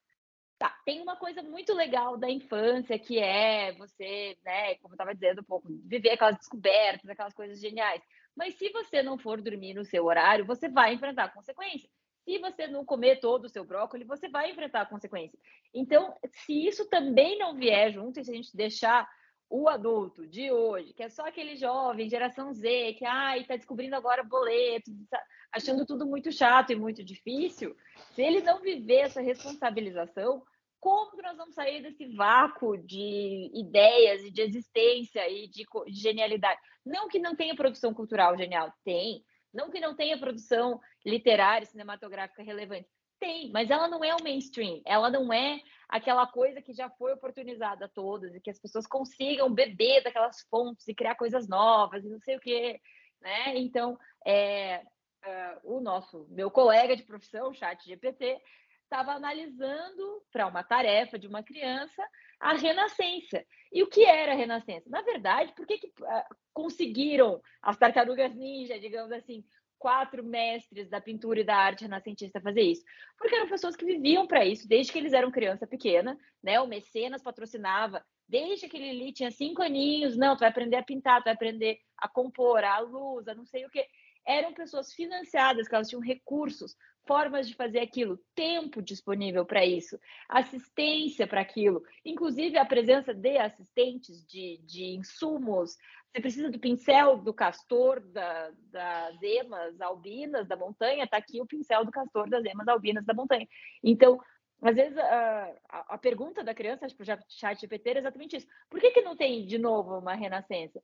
Tá, tem uma coisa muito legal da infância que é você, né, como eu estava dizendo um pouco, viver aquelas descobertas, aquelas coisas geniais. Mas se você não for dormir no seu horário, você vai enfrentar consequências. Se você não comer todo o seu brócolis, você vai enfrentar consequências. Então, se isso também não vier junto, e se a gente deixar o adulto de hoje, que é só aquele jovem, geração Z, que ai, está descobrindo agora boleto, tá achando tudo muito chato e muito difícil, se ele não viver essa responsabilização, como que nós vamos sair desse vácuo de ideias e de existência e de, de genialidade? Não que não tenha produção cultural genial, tem. Não que não tenha produção literária, cinematográfica relevante, tem, mas ela não é o mainstream, ela não é aquela coisa que já foi oportunizada a todas e que as pessoas consigam beber daquelas fontes e criar coisas novas e não sei o quê, né? Então, é, uh, o nosso, meu colega de profissão, chat GPT, estava analisando para uma tarefa de uma criança a renascença. E o que era a renascença? Na verdade, por que, que uh, conseguiram as tartarugas ninja, digamos assim, quatro mestres da pintura e da arte renascentista fazer isso? Porque eram pessoas que viviam para isso desde que eles eram criança pequena, né? O mecenas patrocinava desde que ele tinha cinco aninhos, não, tu vai aprender a pintar, tu vai aprender a compor, a luz, a não sei o quê. Eram pessoas financiadas, que elas tinham recursos, formas de fazer aquilo, tempo disponível para isso, assistência para aquilo, inclusive a presença de assistentes, de, de insumos. Você precisa do pincel do castor, da, das emas albinas da montanha, está aqui o pincel do castor das emas albinas da montanha. Então, às vezes, a, a, a pergunta da criança para o chat GPT é exatamente isso. Por que, que não tem, de novo, uma renascença?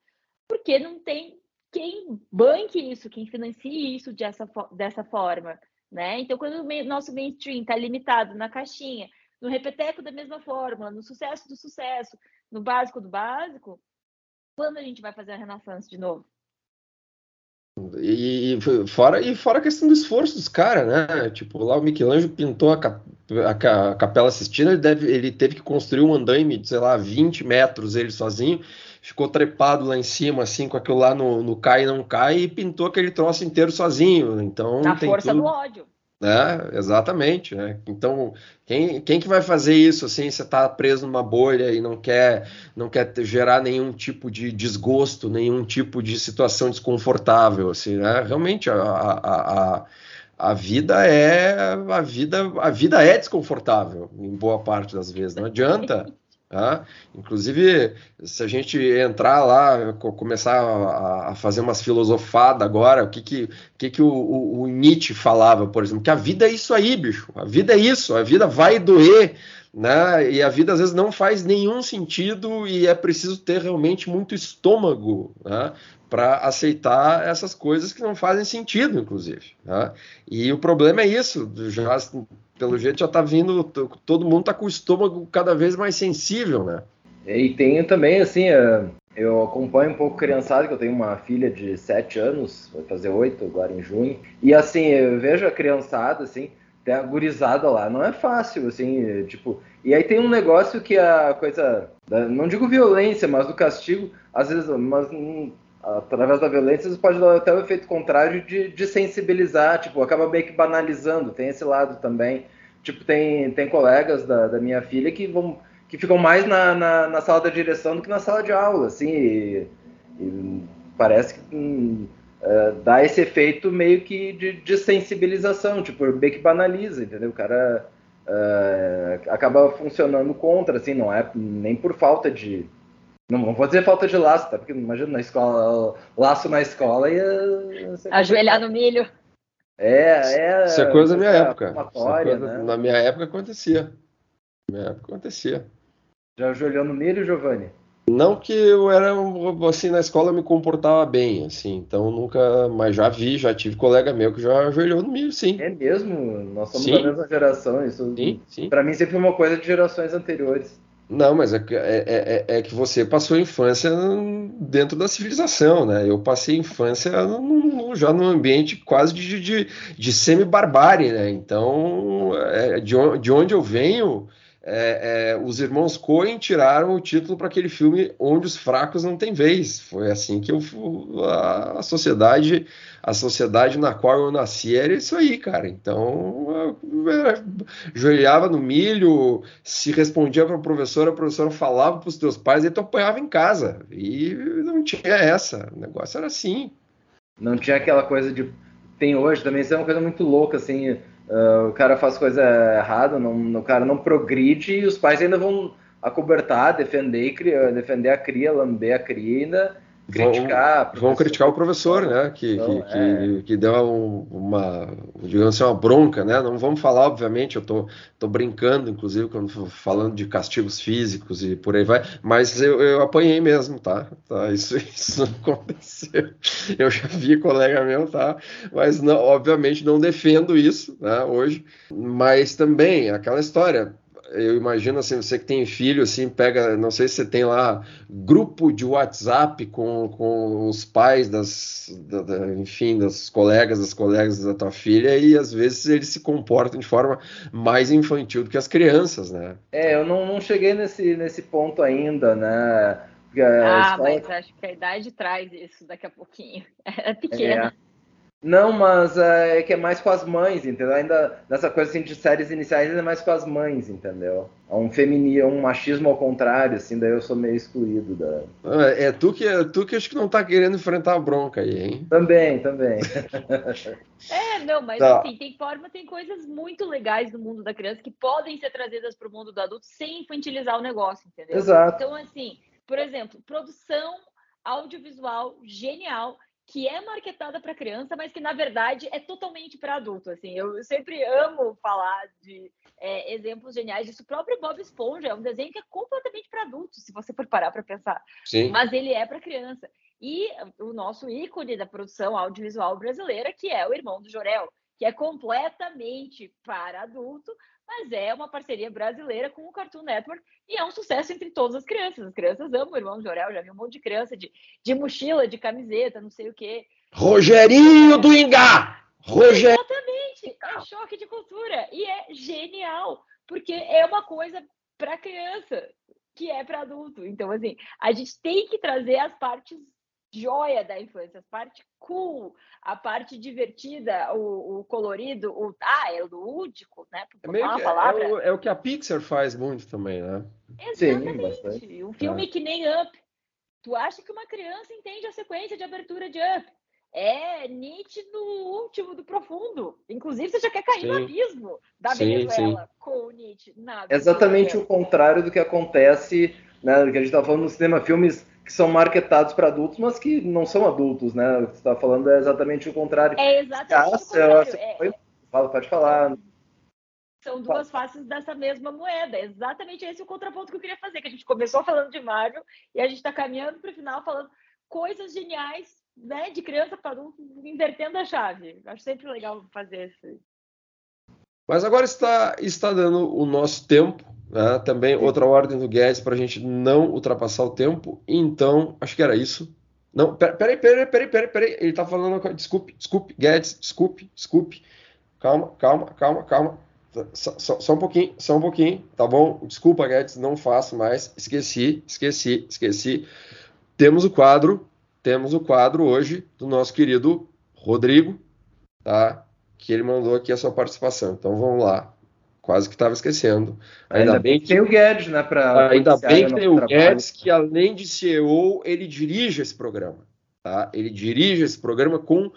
Porque não tem quem banque isso, quem financie isso dessa, dessa forma. Né? Então, quando o nosso mainstream está limitado na caixinha, no repeteco da mesma forma, no sucesso do sucesso, no básico do básico, quando a gente vai fazer a renascença de novo? E, e, fora, e fora a questão do esforço dos caras, né? Tipo, lá o Michelangelo pintou a, cap, a, a Capela Sistina, ele, deve, ele teve que construir um andaime de, sei lá, 20 metros ele sozinho, ficou trepado lá em cima, assim, com aquilo lá no, no cai e não cai, e pintou aquele troço inteiro sozinho. Então, Na força tudo... do ódio. É, exatamente, né? Então, quem, quem que vai fazer isso assim? Você está preso numa bolha e não quer não quer gerar nenhum tipo de desgosto, nenhum tipo de situação desconfortável, assim, né? Realmente a, a, a, a vida é a vida a vida é desconfortável em boa parte das vezes. Não adianta Tá? Inclusive, se a gente entrar lá, começar a, fazer umas filosofadas agora, o que, que, que, que o, o, o, Nietzsche falava, por exemplo, que a vida é isso aí, bicho. A vida é isso, a vida vai doer, né? E a vida às vezes não faz nenhum sentido e é preciso ter realmente muito estômago né? para aceitar essas coisas que não fazem sentido, inclusive. Né? E o problema é isso, já pelo jeito já está vindo, todo mundo está com o estômago cada vez mais sensível, né? E tenho também, assim, é, eu acompanho um pouco criançada, que eu tenho uma filha de 7 anos, vai fazer 8 agora em junho, e assim, eu vejo a criançada, assim, tem a gurizada lá, não é fácil, assim, tipo, e aí tem um negócio que a coisa, não digo violência, mas do castigo, às vezes, mas através da violência, isso pode dar até o efeito contrário de, de sensibilizar, tipo, acaba meio que banalizando, tem esse lado também. Tipo, tem, tem colegas da, da minha filha que vão que ficam mais na, na, na, sala da direção do que na sala de aula, assim, e, e parece que hum, uh, dá esse efeito meio que de, de, sensibilização, tipo, meio que banaliza, entendeu? O cara uh, acaba funcionando contra, assim, não é nem por falta de, não, vou dizer falta de laço, tá? Porque imagina na escola, laço na escola e. Ajoelhar no milho. É, é. Isso é coisa da minha época. É coisa, né? Na minha época acontecia. Na minha época acontecia. Já ajoelhou no milho, Giovanni? Não que eu era assim na escola eu me comportava bem, assim, então nunca, mas já vi, já tive colega meu que já ajoelhou no milho, sim. É mesmo? Nós somos sim. da mesma geração, isso. Sim, sim. Para mim sempre foi uma coisa de gerações anteriores. Não, mas é, é, é, é, que você passou a infância dentro da civilização, né? Eu passei a infância no, no, já num ambiente quase de, de, de semi-barbárie, né? Então, é, de, de onde eu venho, é, é, os irmãos Coen tiraram o título para aquele filme Onde os Fracos Não Têm Vez. Foi assim que eu, a, a, sociedade a sociedade na qual eu nasci era isso aí, cara. Então, joelhava no milho, se respondia para a professora, a professora falava para os teus pais, e tu apanhava em casa. E não tinha essa. O negócio era assim. Não tinha aquela coisa de. Tem hoje também, isso é uma coisa muito louca, assim Uh, o cara faz coisa errada, não, o cara não progride e os pais ainda vão acobertar, defender, defender a cria, lamber a cria ainda criticar. Vão, vão criticar o professor, né? Que, então, que, é. que, deu uma, digamos assim, uma bronca, né? Não vamos falar, obviamente, eu tô, tô brincando, inclusive, quando falando de castigos físicos e por aí vai, mas eu, eu apanhei mesmo, tá? tá? Isso, isso não aconteceu. Eu já vi colega meu, tá? Mas, não, obviamente, não defendo isso, né? Hoje, mas também aquela história eu imagino assim, você que tem filho, assim, pega, não sei se você tem lá grupo de WhatsApp com, com os pais das, da, da, enfim, das colegas, das colegas da tua filha, e às vezes eles se comportam de forma mais infantil do que as crianças, né? É, eu não, não cheguei nesse, nesse ponto ainda, né? ah, escola... mas acho que a idade traz isso daqui a pouquinho. É pequena. É. Não, mas é, é que é mais com as mães, entendeu? Ainda nessa coisa assim, de séries iniciais é mais com as mães, entendeu? É um feminino, um machismo ao contrário, assim, daí eu sou meio excluído da. É, é tu que é tu que acho que não tá querendo enfrentar a bronca aí, hein? Também, também. é, não, mas tá. assim, tem forma, tem coisas muito legais no mundo da criança que podem ser trazidas para o mundo do adulto sem infantilizar o negócio, entendeu? Exato. Então, assim, por exemplo, produção audiovisual genial que é marketada para criança, mas que na verdade é totalmente para adulto. Assim, eu sempre amo falar de é, exemplos geniais disso. O próprio Bob Esponja é um desenho que é completamente para adulto, se você for parar para pensar. Sim. Mas ele é para criança. E o nosso ícone da produção audiovisual brasileira, que é o irmão do Jorel, que é completamente para adulto, mas é uma parceria brasileira com o Cartoon Network e é um sucesso entre todas as crianças. As crianças amam o Irmão do Jorel, já vi um monte de criança de, de mochila, de camiseta, não sei o quê. Rogerinho do Ingá! Roger... Exatamente! É choque de cultura e é genial, porque é uma coisa para criança que é para adulto. Então, assim, a gente tem que trazer as partes joia da infância, a parte cool, a parte divertida, o, o colorido, o ah, é lúdico, né? É, meio que, palavra. É, o, é o que a Pixar faz muito também, né? Exatamente. Sim, um filme é. que nem Up. Tu acha que uma criança entende a sequência de abertura de Up? É nítido último do profundo. Inclusive, você já quer cair sim. no abismo da sim, Venezuela sim. com o Nietzsche. Exatamente o contrário do que acontece, né? Que a gente estava falando no cinema, filmes que são marketados para adultos, mas que não são adultos, né? O que você está falando é exatamente o contrário. É exatamente o contrário. É... Fala, pode falar. São duas Fala. faces dessa mesma moeda. É exatamente esse o contraponto que eu queria fazer, que a gente começou falando de Marvel e a gente está caminhando para o final falando coisas geniais, né, de criança para adulto, invertendo a chave. Acho sempre legal fazer isso. Mas agora está, está dando o nosso tempo né? Também outra ordem do Guedes para a gente não ultrapassar o tempo. Então, acho que era isso. Não, peraí, peraí, peraí, peraí, peraí. Ele está falando. Desculpe, desculpe, Guedes, desculpe, desculpe. Calma, calma, calma, calma. Só, só, só, um pouquinho, só um pouquinho, tá bom? Desculpa, Guedes, não faço mais. Esqueci, esqueci, esqueci. Temos o quadro, temos o quadro hoje do nosso querido Rodrigo, tá? Que ele mandou aqui a sua participação. Então vamos lá quase que estava esquecendo. Ainda, ainda, bem que tem o Guedes, né? Pra ainda bem que tem o Guedes, que além de CEO, ele dirige esse programa. Tá? Ele dirige esse programa com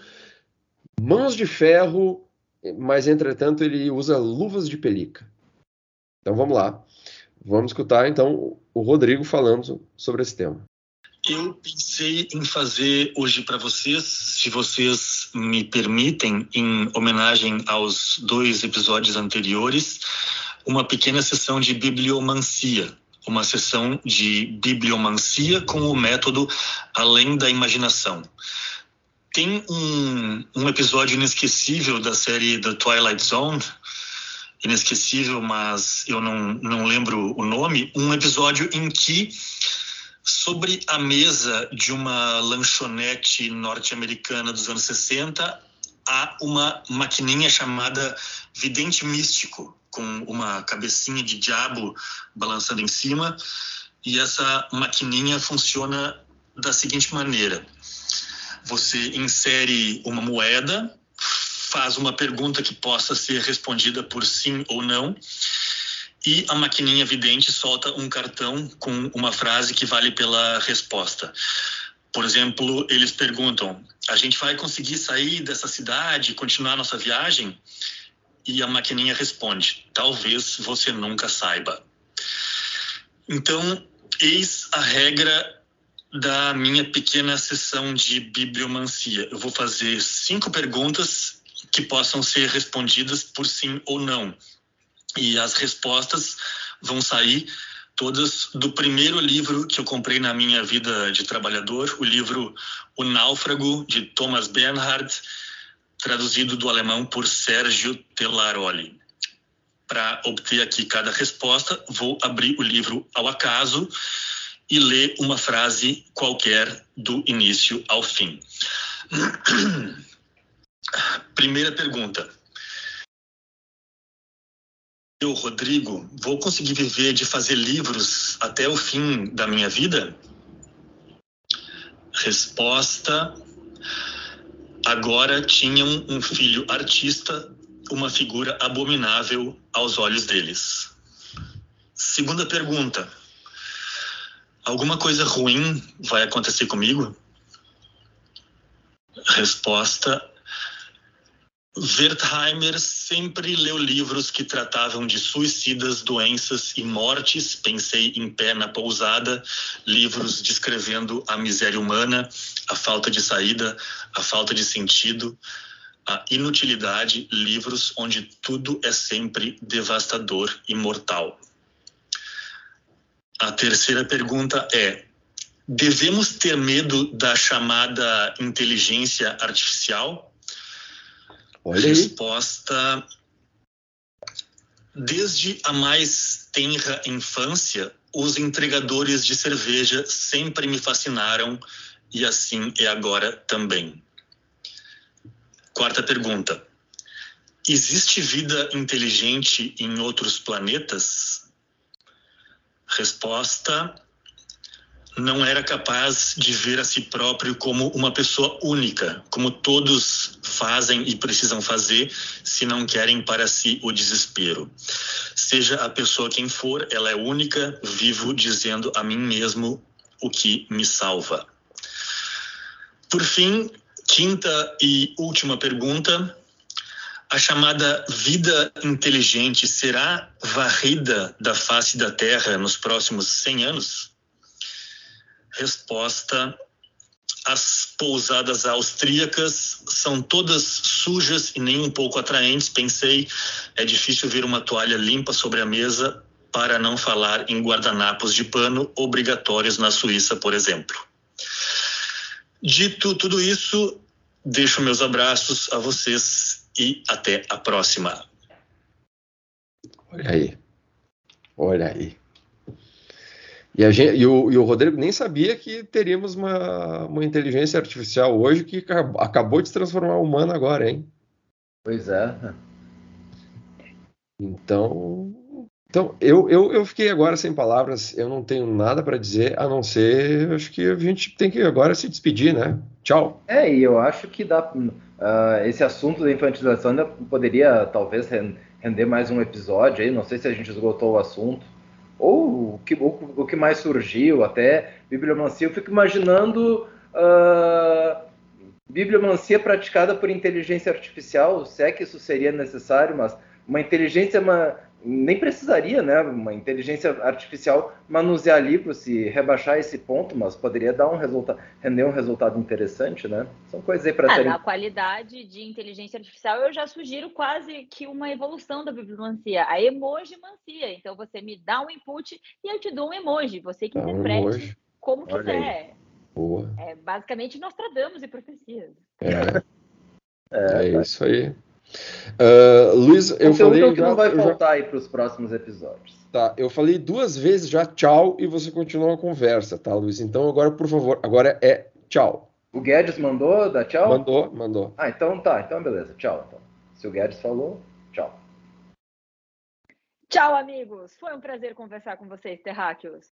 mãos de ferro, mas entretanto ele usa luvas de pelica. Então vamos lá. Vamos escutar então o Rodrigo falando sobre esse tema. Eu pensei em fazer hoje para vocês, se vocês me permitem, em homenagem aos dois episódios anteriores, uma pequena sessão de bibliomancia. Uma sessão de bibliomancia com o método além da imaginação. Tem um, um episódio inesquecível da série The Twilight Zone, inesquecível, mas eu não, não lembro o nome, um episódio em que sobre a mesa de uma lanchonete norte-americana dos anos 60 há uma maquininha chamada vidente místico com uma cabecinha de diabo balançando em cima. E essa maquininha funciona da seguinte maneira. Você insere uma moeda faz uma pergunta que possa ser respondida por sim ou não e a maquininha vidente solta um cartão com uma frase que vale pela resposta. Por exemplo, eles perguntam: a gente vai conseguir sair dessa cidade continuar nossa viagem? E a maquininha responde: talvez você nunca saiba. Então, eis a regra da minha pequena sessão de bibliomancia. Eu vou fazer cinco perguntas que possam ser respondidas por sim ou não e as respostas vão sair todas do primeiro livro que eu comprei na minha vida de trabalhador, o livro O Náufrago, de Thomas Bernhard, traduzido do alemão por Sérgio Telaroli. Para obter aqui cada resposta, vou abrir o livro ao acaso e ler uma frase qualquer do início ao fim. Primeira pergunta eu, Rodrigo, vou conseguir viver de fazer livros até o fim da minha vida? Resposta: agora tinham um filho artista, uma figura abominável aos olhos deles. Segunda pergunta: alguma coisa ruim vai acontecer comigo? Resposta: Wertheimer sempre leu livros que tratavam de suicidas, doenças e mortes. Pensei em Pé na Pousada, livros descrevendo a miséria humana, a falta de saída, a falta de sentido, a inutilidade, livros onde tudo é sempre devastador e mortal. A terceira pergunta é: devemos ter medo da chamada inteligência artificial? Olha Resposta: desde a mais tenra infância, os entregadores de cerveja sempre me fascinaram e assim é agora também. Quarta pergunta: existe vida inteligente em outros planetas? Resposta: não era capaz de ver a si próprio como uma pessoa única, como todos fazem e precisam fazer se não querem para si o desespero. Seja a pessoa quem for, ela é única, vivo dizendo a mim mesmo o que me salva. Por fim, quinta e última pergunta. A chamada vida inteligente será varrida da face da Terra nos próximos 100 anos? Resposta: as pousadas austríacas são todas sujas e nem um pouco atraentes. Pensei, é difícil ver uma toalha limpa sobre a mesa, para não falar em guardanapos de pano obrigatórios na Suíça, por exemplo. Dito tudo isso, deixo meus abraços a vocês e até a próxima. Olha aí. Olha aí. E, gente, e, o, e, o, Rodrigo nem sabia que teríamos uma, uma inteligência artificial hoje que acabou de se transformar humana agora, hein? Pois é. Então, então eu, eu, eu fiquei agora sem palavras. Eu não tenho nada para dizer a não ser, acho que a gente tem que agora se despedir, né? Tchau. É, e eu acho que dá, uh, esse assunto da infantilização ainda poderia talvez render mais um episódio aí. Não sei se a gente esgotou o assunto ou o que, o, que mais surgiu, até bibliomancia, eu fico imaginando uh, bibliomancia praticada por inteligência artificial, se é que isso seria necessário, mas uma inteligência nem precisaria, né, uma inteligência artificial manusear livros se rebaixar esse ponto, mas poderia dar um resultado, render um resultado interessante, né? São coisas aí para ah, terem... Na qualidade de inteligência artificial, eu já sugiro quase que uma evolução da bibliomancia, a emojimancia. Então você me dá um input e eu te dou um emoji, você que interprete um como Olha quiser. Boa. É basicamente Nostradamus e profecias. É, é, é isso aí. Uh, Luiz, eu Conteúdo falei. que já, não vai faltar já... aí para os próximos episódios. Tá, eu falei duas vezes já tchau e você continua a conversa, tá, Luiz? Então agora, por favor, agora é tchau. O Guedes mandou dar tchau? Mandou, mandou. Ah, então tá, então beleza, tchau. Então. Se o Guedes falou, tchau. Tchau, amigos. Foi um prazer conversar com vocês, terráqueos.